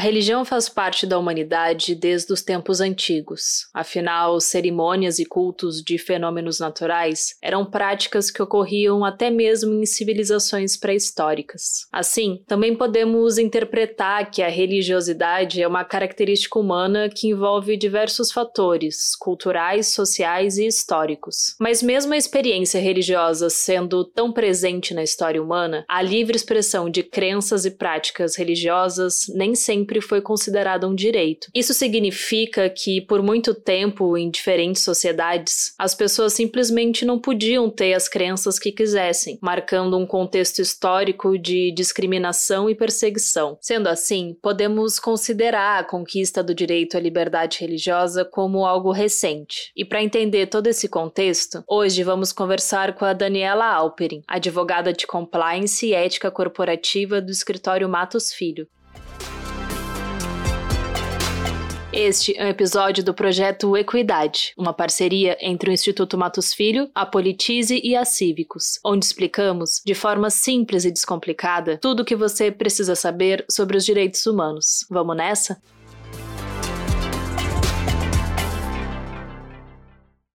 Religião faz parte da humanidade desde os tempos antigos. Afinal, cerimônias e cultos de fenômenos naturais eram práticas que ocorriam até mesmo em civilizações pré-históricas. Assim, também podemos interpretar que a religiosidade é uma característica humana que envolve diversos fatores culturais, sociais e históricos. Mas, mesmo a experiência religiosa sendo tão presente na história humana, a livre expressão de crenças e práticas religiosas nem sempre sempre foi considerado um direito. Isso significa que, por muito tempo, em diferentes sociedades, as pessoas simplesmente não podiam ter as crenças que quisessem, marcando um contexto histórico de discriminação e perseguição. Sendo assim, podemos considerar a conquista do direito à liberdade religiosa como algo recente. E para entender todo esse contexto, hoje vamos conversar com a Daniela Alperin, advogada de compliance e ética corporativa do escritório Matos Filho. Este é um episódio do projeto Equidade, uma parceria entre o Instituto Matos Filho, a Politize e a Cívicos, onde explicamos, de forma simples e descomplicada, tudo o que você precisa saber sobre os direitos humanos. Vamos nessa?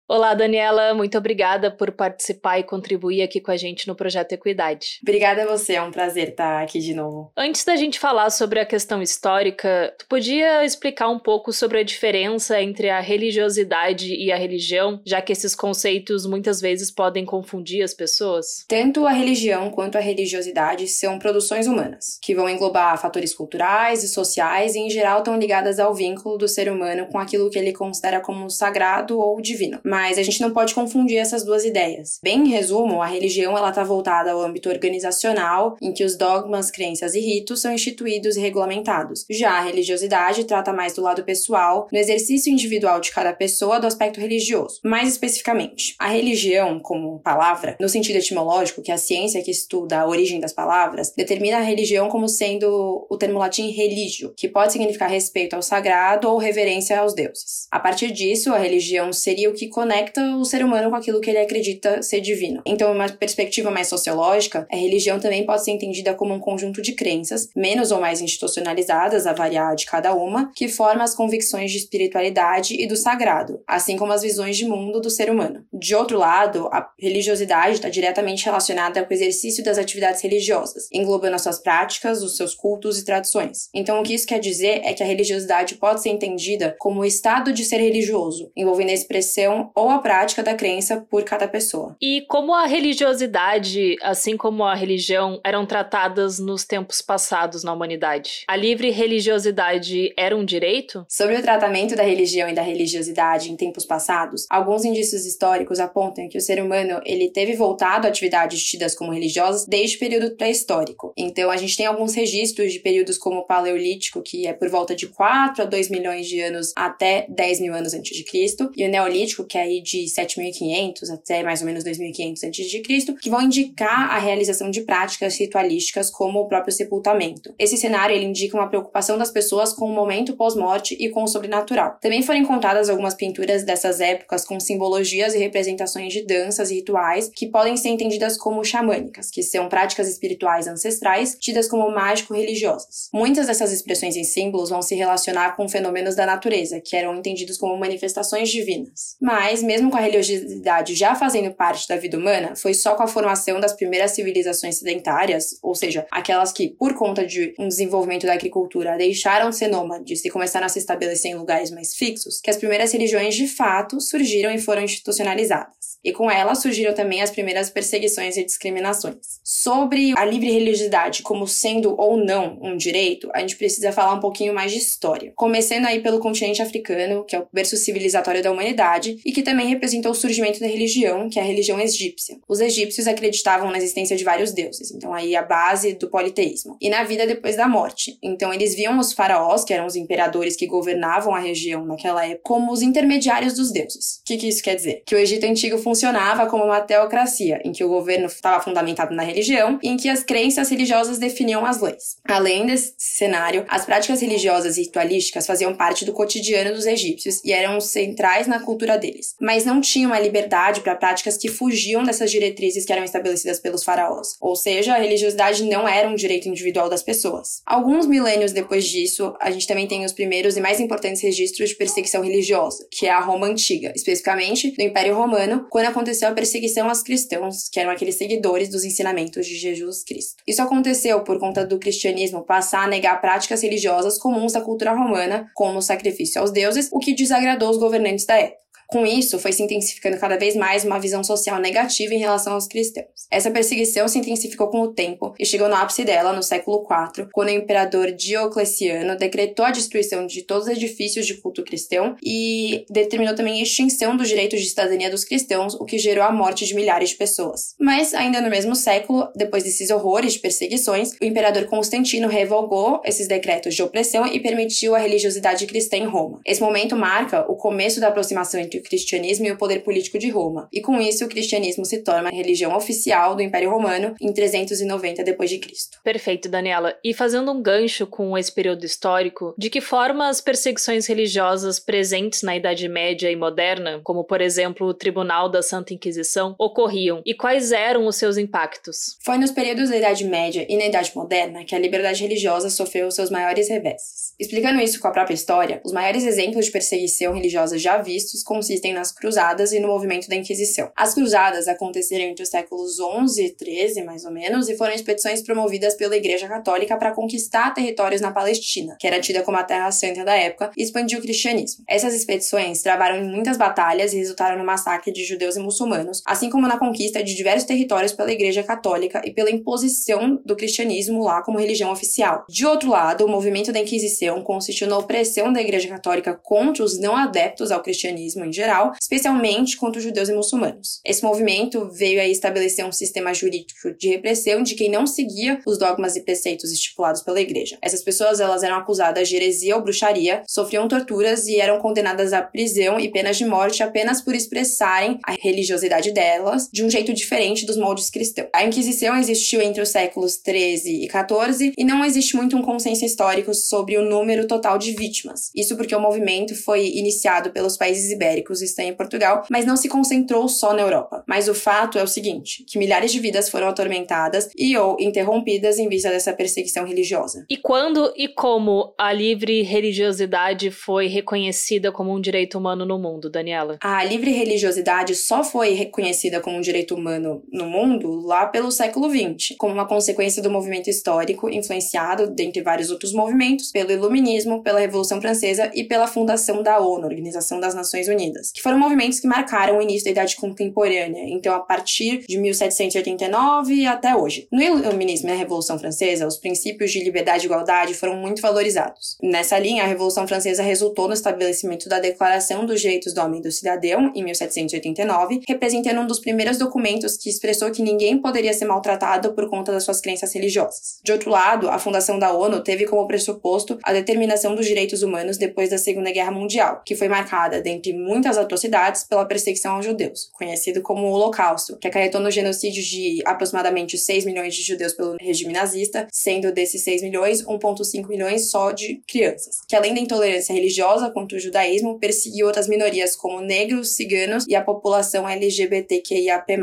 Olá, Daniela, muito obrigada por participar e contribuir aqui com a gente no projeto Equidade. Obrigada a você, é um prazer estar aqui de novo. Antes da gente falar sobre a questão histórica, tu podia explicar um pouco sobre a diferença entre a religiosidade e a religião, já que esses conceitos muitas vezes podem confundir as pessoas? Tanto a religião quanto a religiosidade são produções humanas, que vão englobar fatores culturais e sociais e, em geral, estão ligadas ao vínculo do ser humano com aquilo que ele considera como sagrado ou divino mas a gente não pode confundir essas duas ideias. Bem em resumo, a religião ela está voltada ao âmbito organizacional, em que os dogmas, crenças e ritos são instituídos e regulamentados. Já a religiosidade trata mais do lado pessoal, no exercício individual de cada pessoa do aspecto religioso. Mais especificamente, a religião, como palavra, no sentido etimológico, que é a ciência que estuda a origem das palavras, determina a religião como sendo o termo latim religio, que pode significar respeito ao sagrado ou reverência aos deuses. A partir disso, a religião seria o que conecta o ser humano com aquilo que ele acredita ser divino. Então, uma perspectiva mais sociológica, a religião também pode ser entendida como um conjunto de crenças, menos ou mais institucionalizadas, a variar de cada uma, que forma as convicções de espiritualidade e do sagrado, assim como as visões de mundo do ser humano. De outro lado, a religiosidade está diretamente relacionada com o exercício das atividades religiosas, englobando as suas práticas, os seus cultos e tradições. Então, o que isso quer dizer é que a religiosidade pode ser entendida como o estado de ser religioso, envolvendo a expressão ou a prática da crença por cada pessoa. E como a religiosidade, assim como a religião, eram tratadas nos tempos passados na humanidade? A livre religiosidade era um direito? Sobre o tratamento da religião e da religiosidade em tempos passados, alguns indícios históricos apontam que o ser humano ele teve voltado a atividades tidas como religiosas desde o período pré-histórico. Então a gente tem alguns registros de períodos como o Paleolítico, que é por volta de 4 a 2 milhões de anos até 10 mil anos antes de Cristo, e o Neolítico, que é aí de 7500 até mais ou menos 2500 a.C., que vão indicar a realização de práticas ritualísticas como o próprio sepultamento. Esse cenário ele indica uma preocupação das pessoas com o momento pós-morte e com o sobrenatural. Também foram encontradas algumas pinturas dessas épocas com simbologias e representações de danças e rituais que podem ser entendidas como xamânicas, que são práticas espirituais ancestrais tidas como mágico-religiosas. Muitas dessas expressões em símbolos vão se relacionar com fenômenos da natureza, que eram entendidos como manifestações divinas. Mas Mas, mesmo com a religiosidade já fazendo parte da vida humana, foi só com a formação das primeiras civilizações sedentárias, ou seja, aquelas que, por conta de um desenvolvimento da agricultura, deixaram de ser nômades e começaram a se estabelecer em lugares mais fixos, que as primeiras religiões de fato surgiram e foram institucionalizadas. E com elas surgiram também as primeiras perseguições e discriminações. Sobre a livre religiosidade como sendo ou não um direito, a gente precisa falar um pouquinho mais de história. Começando aí pelo continente africano, que é o berço civilizatório da humanidade, e que também representou o surgimento da religião, que é a religião egípcia. Os egípcios acreditavam na existência de vários deuses, então aí a base do politeísmo. E na vida depois da morte. Então eles viam os faraós, que eram os imperadores que governavam a região naquela época, como os intermediários dos deuses. O que, que isso quer dizer? Que o Egito antigo funcionava como uma teocracia, em que o governo estava fundamentado na religião e em que as crenças religiosas definiam as leis. Além desse cenário, as práticas religiosas e ritualísticas faziam parte do cotidiano dos egípcios e eram centrais na cultura deles, mas não tinham a liberdade para práticas que fugiam dessas diretrizes que eram estabelecidas pelos faraós. Ou seja, a religiosidade não era um direito individual das pessoas. Alguns milênios depois disso, a gente também tem os primeiros e mais importantes registros de perseguição religiosa, que é a Roma antiga, especificamente do Império Romano, quando aconteceu a perseguição aos cristãos, que eram aqueles seguidores dos ensinamentos de Jesus Cristo. Isso aconteceu por conta do cristianismo passar a negar práticas religiosas comuns da cultura romana, como o sacrifício aos deuses, o que desagradou os governantes da época. Com isso, foi se intensificando cada vez mais uma visão social negativa em relação aos cristãos. Essa perseguição se intensificou com o tempo e chegou no ápice dela no século IV, quando o imperador Diocleciano decretou a destruição de todos os edifícios de culto cristão e determinou também a extinção dos direitos de cidadania dos cristãos, o que gerou a morte de milhares de pessoas. Mas, ainda no mesmo século, depois desses horrores de perseguições, o imperador Constantino revogou esses decretos de opressão e permitiu a religiosidade cristã em Roma. Esse momento marca o começo da aproximação entre cristianismo e o poder político de Roma. E com isso, o cristianismo se torna a religião oficial do Império Romano em 390 d.C. Perfeito, Daniela. E fazendo um gancho com esse período histórico, de que forma as perseguições religiosas presentes na Idade Média e moderna, como por exemplo o Tribunal da Santa Inquisição, ocorriam e quais eram os seus impactos? Foi nos períodos da Idade Média e na Idade Moderna que a liberdade religiosa sofreu seus maiores reveses. Explicando isso com a própria história, os maiores exemplos de perseguição religiosa já vistos consistem nas Cruzadas e no movimento da Inquisição. As Cruzadas aconteceram entre os séculos 11 e 13, mais ou menos, e foram expedições promovidas pela Igreja Católica para conquistar territórios na Palestina, que era tida como a Terra Santa da época, e expandir o cristianismo. Essas expedições travaram muitas batalhas e resultaram no massacre de judeus e muçulmanos, assim como na conquista de diversos territórios pela Igreja Católica e pela imposição do cristianismo lá como religião oficial. De outro lado, o movimento da Inquisição consistiu na opressão da Igreja Católica contra os não adeptos ao cristianismo em geral, especialmente contra os judeus e muçulmanos. Esse movimento veio a estabelecer um sistema jurídico de repressão de quem não seguia os dogmas e preceitos estipulados pela igreja. Essas pessoas elas eram acusadas de heresia ou bruxaria, sofriam torturas e eram condenadas à prisão e penas de morte apenas por expressarem a religiosidade delas de um jeito diferente dos moldes cristãos. A Inquisição existiu entre os séculos 13 e 14 e não existe muito um consenso histórico sobre o número total de vítimas. Isso porque o movimento foi iniciado pelos países ibéricos históricos estão em Portugal, mas não se concentrou só na Europa. Mas o fato é o seguinte, que milhares de vidas foram atormentadas e ou interrompidas em vista dessa perseguição religiosa. E quando e como a livre religiosidade foi reconhecida como um direito humano no mundo, Daniela? A livre religiosidade só foi reconhecida como um direito humano no mundo lá pelo século XX, como uma consequência do movimento histórico influenciado, dentre vários outros movimentos, pelo Iluminismo, pela Revolução Francesa e pela fundação da ONU, Organização das Nações Unidas que foram movimentos que marcaram o início da Idade Contemporânea, então a partir de 1789 até hoje. No Iluminismo e na Revolução Francesa, os princípios de liberdade e igualdade foram muito valorizados. Nessa linha, a Revolução Francesa resultou no estabelecimento da Declaração dos Direitos do Homem e do Cidadão, em 1789, representando um dos primeiros documentos que expressou que ninguém poderia ser maltratado por conta das suas crenças religiosas. De outro lado, a fundação da ONU teve como pressuposto a determinação dos direitos humanos depois da Segunda Guerra Mundial, que foi marcada, dentre muitas as atrocidades pela perseguição aos judeus, conhecido como o Holocausto, que acarretou no genocídio de aproximadamente 6 milhões de judeus pelo regime nazista, sendo desses 6 milhões, 1,5 milhões só de crianças, que além da intolerância religiosa contra o judaísmo, perseguiu outras minorias como negros, ciganos e a população LGBTQIAP+.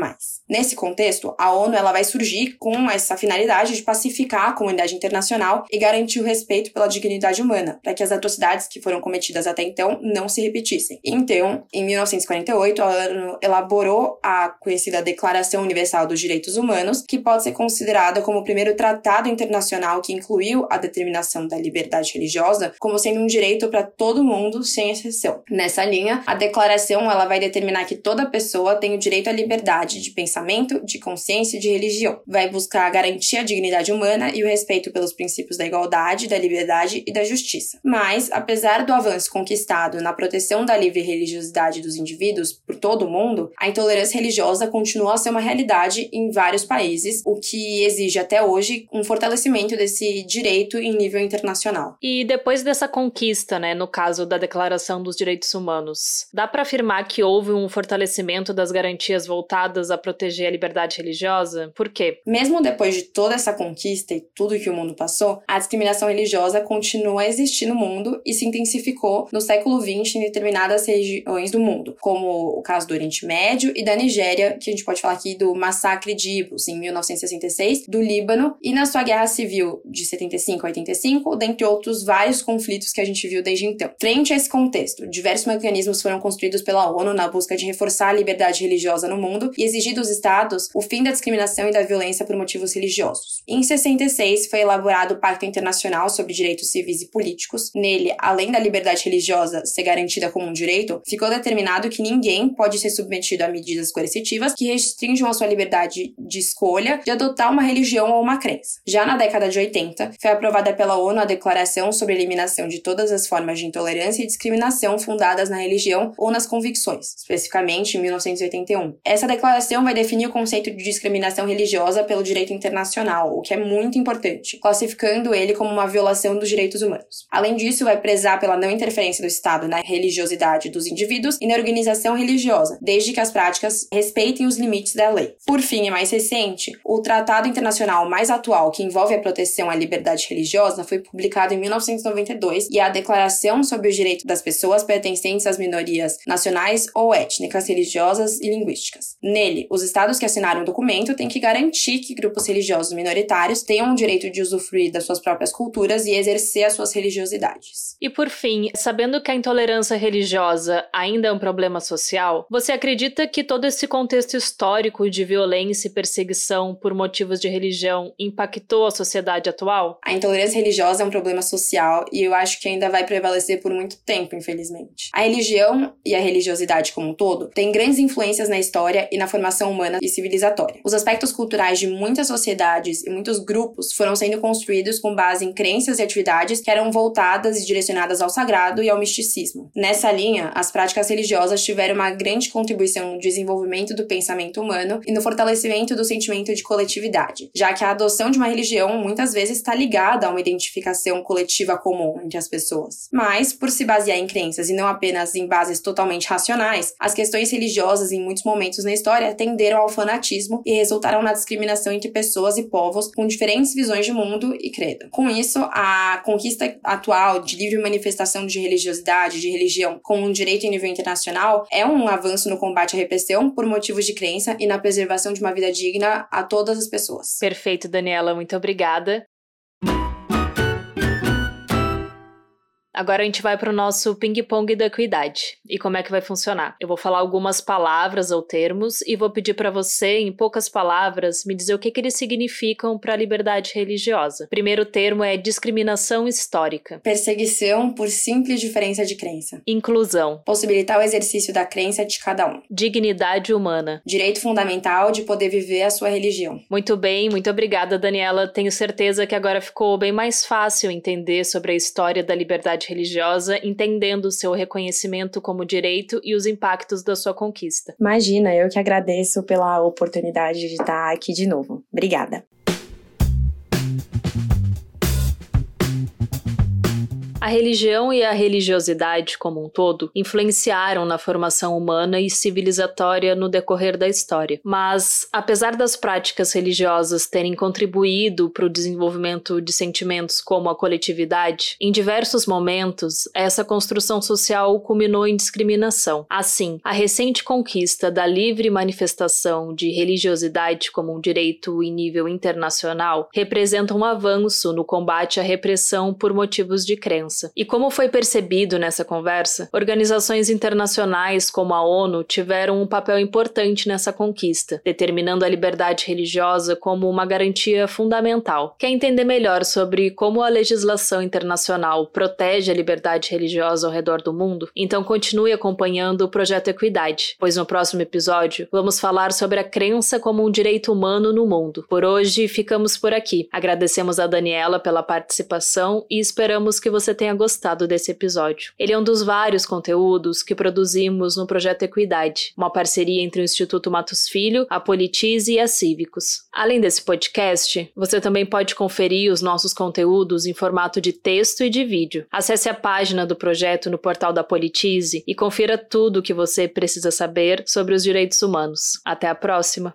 Nesse contexto, a ONU ela vai surgir com essa finalidade de pacificar a comunidade internacional e garantir o respeito pela dignidade humana, para que as atrocidades que foram cometidas até então não se repetissem. Então, Em 1948, a ONU elaborou a conhecida Declaração Universal dos Direitos Humanos, que pode ser considerada como o primeiro tratado internacional que incluiu a determinação da liberdade religiosa como sendo um direito para todo mundo, sem exceção. Nessa linha, a declaração ela vai determinar que toda pessoa tem o direito à liberdade de pensamento, de consciência e de religião. Vai buscar garantir a dignidade humana e o respeito pelos princípios da igualdade, da liberdade e da justiça. Mas, apesar do avanço conquistado na proteção da livre religiosidade dos indivíduos por todo o mundo, a intolerância religiosa continua a ser uma realidade em vários países, o que exige até hoje um fortalecimento desse direito em nível internacional. E depois dessa conquista, né, no caso da Declaração dos Direitos Humanos, dá para afirmar que houve um fortalecimento das garantias voltadas a proteger a liberdade religiosa? Por quê? Mesmo depois de toda essa conquista e tudo que o mundo passou, a discriminação religiosa continua a existir no mundo e se intensificou no século XX em determinadas regiões do mundo, como o caso do Oriente Médio e da Nigéria, que a gente pode falar aqui do massacre de Ibus em 1966, do Líbano e na sua guerra civil de 75 a 85, dentre outros vários conflitos que a gente viu desde então. Frente a esse contexto, diversos mecanismos foram construídos pela ONU na busca de reforçar a liberdade religiosa no mundo e exigir dos estados o fim da discriminação e da violência por motivos religiosos. Em 66 foi elaborado o Pacto Internacional sobre Direitos Civis e Políticos. Nele, além da liberdade religiosa ser garantida como um direito, ficou determinado que ninguém pode ser submetido a medidas coercitivas que restringam a sua liberdade de escolha de adotar uma religião ou uma crença. Já na década de 80, foi aprovada pela ONU a Declaração sobre a Eliminação de Todas as Formas de Intolerância e Discriminação fundadas na religião ou nas convicções, especificamente em 1981. Essa declaração vai definir o conceito de discriminação religiosa pelo direito internacional, o que é muito importante, classificando ele como uma violação dos direitos humanos. Além disso, vai prezar pela não interferência do Estado na religiosidade dos indivíduos e na organização religiosa, desde que as práticas respeitem os limites da lei. Por fim, e mais recente, o tratado internacional mais atual que envolve a proteção à liberdade religiosa foi publicado em 1992 e a Declaração sobre os Direitos das Pessoas Pertencentes às Minorias Nacionais ou Étnicas, Religiosas e Linguísticas. Nele, os estados que assinaram o documento têm que garantir que grupos religiosos minoritários tenham o direito de usufruir das suas próprias culturas e exercer as suas religiosidades. E por fim, sabendo que a intolerância religiosa ainda é um problema social, você acredita que todo esse contexto histórico de violência e perseguição por motivos de religião impactou a sociedade atual? A intolerância religiosa é um problema social e eu acho que ainda vai prevalecer por muito tempo, infelizmente. A religião e a religiosidade como um todo têm grandes influências na história e na formação humana e civilizatória. Os aspectos culturais de muitas sociedades e muitos grupos foram sendo construídos com base em crenças e atividades que eram voltadas e direcionadas ao sagrado e ao misticismo. Nessa linha, as práticas religiosas tiveram uma grande contribuição no desenvolvimento do pensamento humano e no fortalecimento do sentimento de coletividade, já que a adoção de uma religião muitas vezes está ligada a uma identificação coletiva comum entre as pessoas. Mas, por se basear em crenças e não apenas em bases totalmente racionais, as questões religiosas em muitos momentos na história tenderam ao fanatismo e resultaram na discriminação entre pessoas e povos com diferentes visões de mundo e credo. Com isso, a conquista atual de livre manifestação de religiosidade, de religião, como um direito nível internacional, é um avanço no combate à repressão por motivos de crença e na preservação de uma vida digna a todas as pessoas. Perfeito, Daniela, muito obrigada. Agora a gente vai para o nosso ping-pong da equidade. E como é que vai funcionar? Eu vou falar algumas palavras ou termos e vou pedir para você, em poucas palavras, me dizer o que, que eles significam para a liberdade religiosa. Primeiro termo é discriminação histórica. Perseguição por simples diferença de crença. Inclusão. Possibilitar o exercício da crença de cada um. Dignidade humana. Direito fundamental de poder viver a sua religião. Muito bem, muito obrigada, Daniela. Tenho certeza que agora ficou bem mais fácil entender sobre a história da liberdade religiosa, entendendo o seu reconhecimento como direito e os impactos da sua conquista. Imagina, eu que agradeço pela oportunidade de estar aqui de novo. Obrigada. A religião e a religiosidade como um todo influenciaram na formação humana e civilizatória no decorrer da história. Mas, apesar das práticas religiosas terem contribuído para o desenvolvimento de sentimentos como a coletividade, em diversos momentos essa construção social culminou em discriminação. Assim, a recente conquista da livre manifestação de religiosidade como um direito em nível internacional representa um avanço no combate à repressão por motivos de crença segurança. E como foi percebido nessa conversa, organizações internacionais como a ONU tiveram um papel importante nessa conquista, determinando a liberdade religiosa como uma garantia fundamental. Quer entender melhor sobre como a legislação internacional protege a liberdade religiosa ao redor do mundo? Então continue acompanhando o projeto Equidade, pois no próximo episódio vamos falar sobre a crença como um direito humano no mundo. Por hoje ficamos por aqui. Agradecemos a Daniela pela participação e esperamos que você tenha gostado desse episódio. Ele é um dos vários conteúdos que produzimos no projeto Equidade, uma parceria entre o Instituto Matos Filho, a Politize e a Cívicos. Além desse podcast, você também pode conferir os nossos conteúdos em formato de texto e de vídeo. Acesse a página do projeto no portal da Politize e confira tudo o que você precisa saber sobre os direitos humanos. Até a próxima!